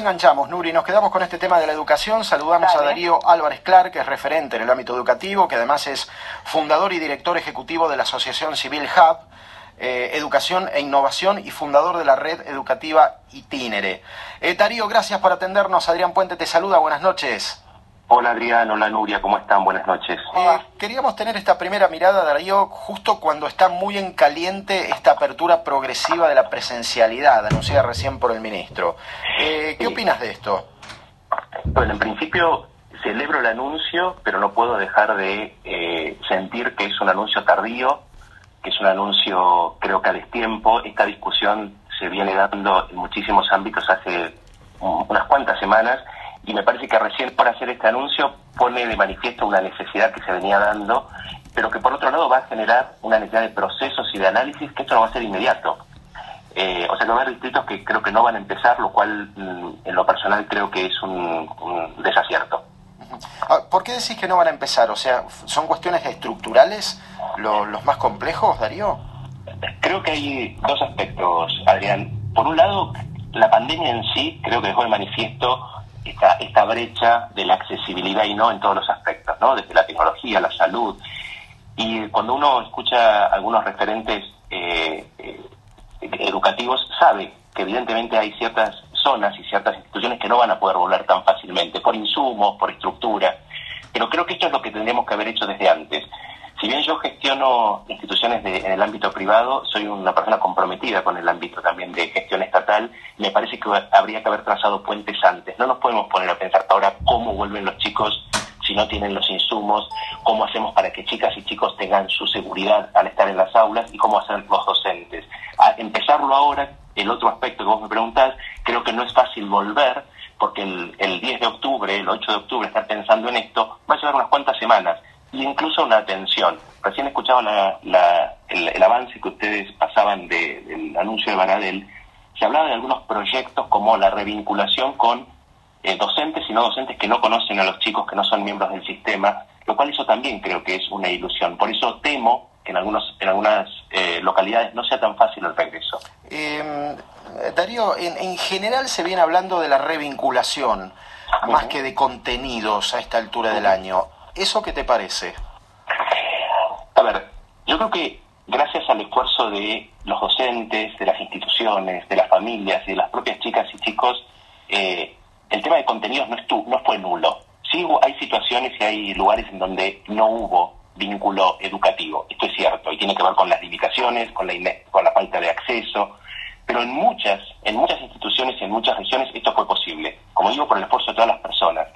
enganchamos, Nuri, nos quedamos con este tema de la educación. Saludamos a Darío Álvarez Clark, que es referente en el ámbito educativo, que además es fundador y director ejecutivo de la Asociación Civil Hub, eh, Educación e Innovación y fundador de la red educativa Itinere. Eh, Darío, gracias por atendernos. Adrián Puente te saluda, buenas noches. Hola Adrián, hola Nuria, ¿cómo están? Buenas noches. Eh, queríamos tener esta primera mirada, Darío, justo cuando está muy en caliente esta apertura progresiva de la presencialidad, anunciada recién por el ministro. Eh, ¿Qué opinas de esto? Bueno, en principio celebro el anuncio, pero no puedo dejar de eh, sentir que es un anuncio tardío, que es un anuncio creo que a destiempo. Esta discusión se viene dando en muchísimos ámbitos hace unas cuantas semanas y me parece que recién por hacer este anuncio pone de manifiesto una necesidad que se venía dando, pero que por otro lado va a generar una necesidad de procesos y de análisis que esto no va a ser inmediato. Eh, o sea que va a haber distritos que creo que no van a empezar, lo cual mm, en lo personal creo que es un, desacierto. Ah, ¿Por qué decís que no van a empezar? O sea, ¿son cuestiones estructurales los más complejos, Darío? Creo que hay dos aspectos, Adrián. Por un lado, la pandemia en sí creo que dejó de manifiesto esta, esta brecha de la accesibilidad y no en todos los aspectos, ¿no? desde la tecnología, la salud. Y cuando uno escucha algunos referentes eh, eh, educativos, sabe que evidentemente hay ciertas zonas y ciertas instituciones que no van a poder volver tan fácilmente, por insumos, por estructura. Pero creo que esto es lo que tendríamos que haber hecho desde antes. Si bien yo gestiono instituciones en el ámbito privado, soy una persona comprometida con el ámbito también de gestión estatal, me parece que habría que haber trazado puentes antes. No nos podemos poner a pensar ahora cómo vuelven los chicos si no tienen los insumos, cómo hacemos para que chicas y chicos tengan su seguridad al estar en las aulas y cómo hacer los docentes. A empezarlo ahora, el otro aspecto que vos me preguntás, creo que no es fácil volver, porque el, el 10 de octubre, el 8 de octubre, estar pensando en esto, va a llevar unas cuantas semanas y incluso una atención. Recién escuchaba la, el, avance que ustedes pasaban del anuncio de Baradel. Se hablaba de algunos proyectos como la revinculación con eh, docentes y no docentes que no conocen a los chicos, que no son miembros del sistema, lo cual eso también creo que es una ilusión. Por eso temo que en, algunos, en algunas eh, localidades no sea tan fácil el regreso. Eh, Darío, en, en, general se viene hablando de la revinculación, más que de contenidos a esta altura del año. ¿Eso qué te parece? A ver, yo creo que gracias al esfuerzo de los docentes, de las instituciones, de las familias y de las propias chicas y chicos, eh, el tema de contenidos no, estuvo, no fue nulo. Sí hay situaciones y hay lugares en donde no hubo vínculo educativo. Esto es cierto y tiene que ver con las limitaciones, con la, con la falta de acceso, pero en muchas, en muchas instituciones y en muchas regiones esto fue posible, como digo, por el esfuerzo de todas las personas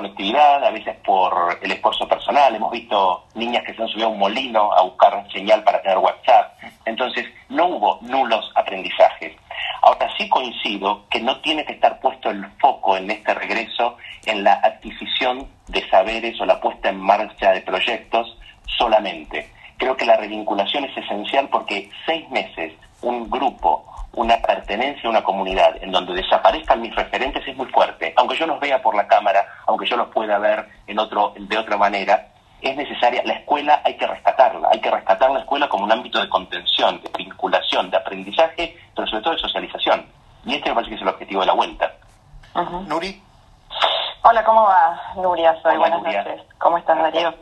conectividad, a veces por el esfuerzo personal. Hemos visto niñas que se han subido a un molino a buscar señal para tener WhatsApp. Entonces, no hubo nulos aprendizajes. Ahora sí coincido que no tiene que estar puesto el foco en este regreso en la adquisición de saberes o la puesta en marcha de proyectos solamente. Creo que la revinculación es esencial porque seis meses un grupo una pertenencia a una comunidad en donde desaparezcan mis referentes es muy fuerte. Aunque yo los vea por la cámara, aunque yo los pueda ver en otro, de otra manera, es necesaria, la escuela hay que rescatarla, hay que rescatar la escuela como un ámbito de contención, de vinculación, de aprendizaje, pero sobre todo de socialización. Y este me parece que es el objetivo de la vuelta. Nuri. Hola, ¿cómo va? Nuria, soy. Buenas noches. ¿Cómo estás, Darío?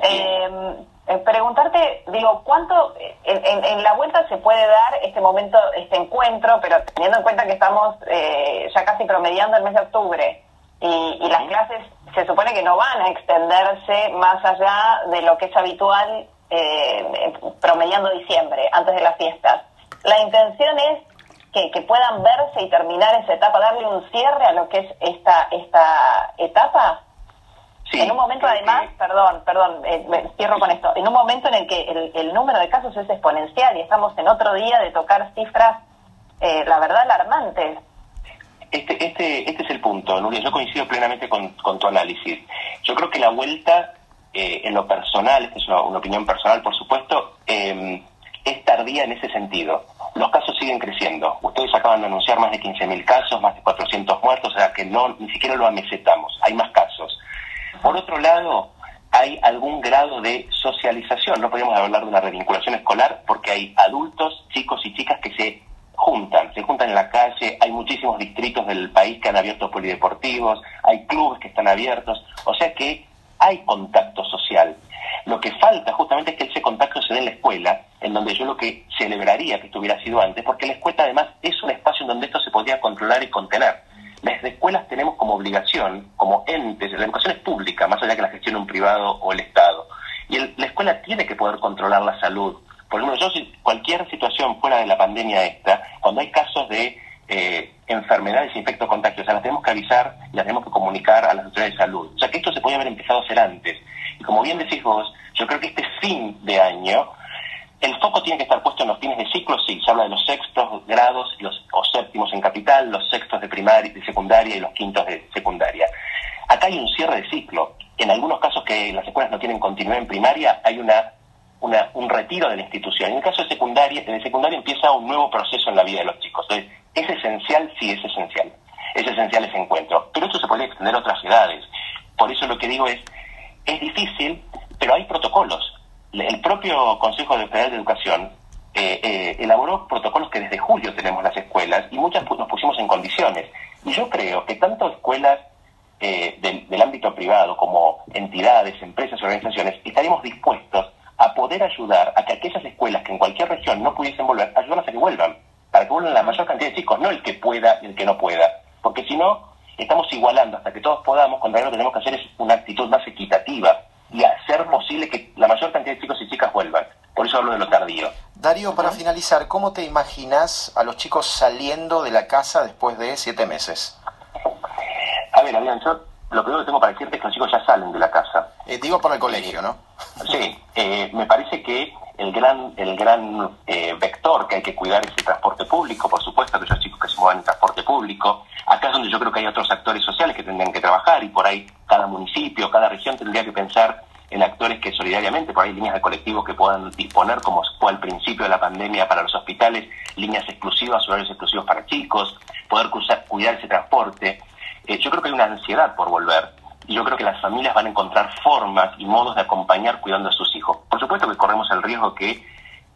Eh, eh, preguntarte, digo, ¿cuánto en, la vuelta se puede dar este momento, este encuentro, pero teniendo en cuenta que estamos eh, ya casi promediando el mes de octubre y, las clases se supone que no van a extenderse más allá de lo que es habitual eh, promediando diciembre, antes de las fiestas? La intención es que, que, puedan verse y terminar esa etapa, darle un cierre a lo que es esta, esta etapa en un momento además, perdón, perdón, eh, cierro con esto, en un momento en el que el, número de casos es exponencial y estamos en otro día de tocar cifras, eh, la verdad, alarmantes. Este, este, este es el punto, Nuria, yo coincido plenamente con, tu análisis. Yo creo que la vuelta, eh, en lo personal, es una, opinión personal, por supuesto, em, es tardía en ese sentido. Los casos siguen creciendo. Ustedes acaban de anunciar más de 15.000 casos, más de 400 muertos, o sea que no ni siquiera lo amesetamos. Hay más casos. Por otro lado, hay algún grado de socialización. No podemos hablar de una revinculación escolar porque hay adultos, chicos y chicas que se juntan, se juntan en la calle, hay muchísimos distritos del país que han abierto polideportivos, hay clubes que están abiertos, o sea que hay contacto social. Lo que falta justamente es que ese contacto se dé en la escuela, en donde yo lo que celebraría que esto hubiera sido antes, porque la escuela además es un espacio en donde esto se podría controlar y contener. Las escuelas tenemos como obligación, como entes, la educación es pública, más allá que la gestione un privado o el Estado. Y la escuela tiene que poder controlar la salud, por ejemplo, yo, cualquier situación fuera de la pandemia esta, cuando hay casos de eh, enfermedades e infectos contagios, las tenemos que avisar y las tenemos que comunicar a las autoridades de salud. O sea que esto se podía haber empezado a hacer antes. Y como bien decís vos, yo creo que este fin de año, el foco tiene que estar puesto en los fines de ciclo, sí, se habla de los sextos grados los, o séptimos en capital, los sextos de primaria de secundaria y los quintos de secundaria. Acá hay un cierre de ciclo. En algunos casos que las escuelas no tienen continuidad en primaria, hay una un retiro de la institución. En el caso de secundaria, de secundaria empieza un nuevo proceso en la vida de los chicos. Entonces, es esencial, sí es esencial. Es esencial ese encuentro. Pero esto se puede extender a otras edades. Por eso lo que digo es, es difícil, pero hay protocolos. El propio Consejo Federal de Educación eh, eh, elaboró protocolos que desde julio tenemos las escuelas y muchas nos pusimos en condiciones. Y yo creo que tanto escuelas eh, del, ámbito privado como entidades, empresas, organizaciones, estaremos dispuestos poder ayudar a que aquellas escuelas que en cualquier región no pudiesen volver, ayudarlas a que vuelvan, para que vuelvan la mayor cantidad de chicos, no el que pueda y el que no pueda. Porque si no, estamos igualando hasta que todos podamos, cuando lo que tenemos que hacer es una actitud más equitativa y hacer posible que la mayor cantidad de chicos y chicas vuelvan. Por eso hablo de lo tardío. Darío, para finalizar, ¿cómo te imaginas a los chicos saliendo de la casa después de siete meses? A ver, Adrián, yo lo primero que tengo para decirte es que los chicos ya salen de la casa. Eh, digo para el colegio, ¿no? Sí, eh, me parece que el gran, el gran eh, vector que hay que cuidar es el transporte público, por supuesto, aquellos chicos que se muevan en transporte público. Acá es donde yo creo que hay otros actores sociales que tendrían que trabajar y por ahí cada municipio, cada región tendría que pensar en actores que solidariamente, por ahí líneas de colectivos que puedan disponer, como fue al principio de la pandemia para los hospitales, líneas exclusivas, horarios exclusivos para chicos, poder cuidar ese transporte. Eh, yo creo que hay una ansiedad por volver y yo creo que las familias van a encontrar formas y modos de acompañar cuidando a sus hijos. Por supuesto que corremos el riesgo que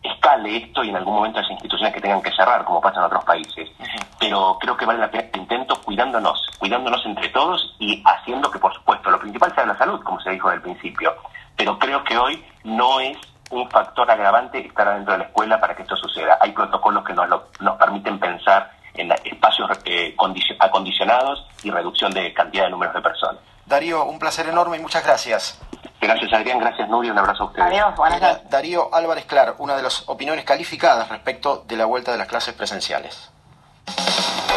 escale esto y en algún momento las instituciones que tengan que cerrar, como pasa en otros países. Pero creo que vale la pena el intento cuidándonos, cuidándonos entre todos y haciendo que, por supuesto, lo principal sea la salud, como se dijo del principio. Pero creo que hoy no es un factor agravante estar adentro de la escuela para que esto suceda. Hay protocolos que nos, nos permiten pensar en espacios eh, acondicionados y reducción de cantidad de números de personas. Darío, un placer enorme y muchas gracias. Gracias Adrián, gracias Nuria, un abrazo a ustedes. Adiós, buenas noches. Darío Álvarez Clar, una de las opiniones calificadas respecto de la vuelta de las clases presenciales.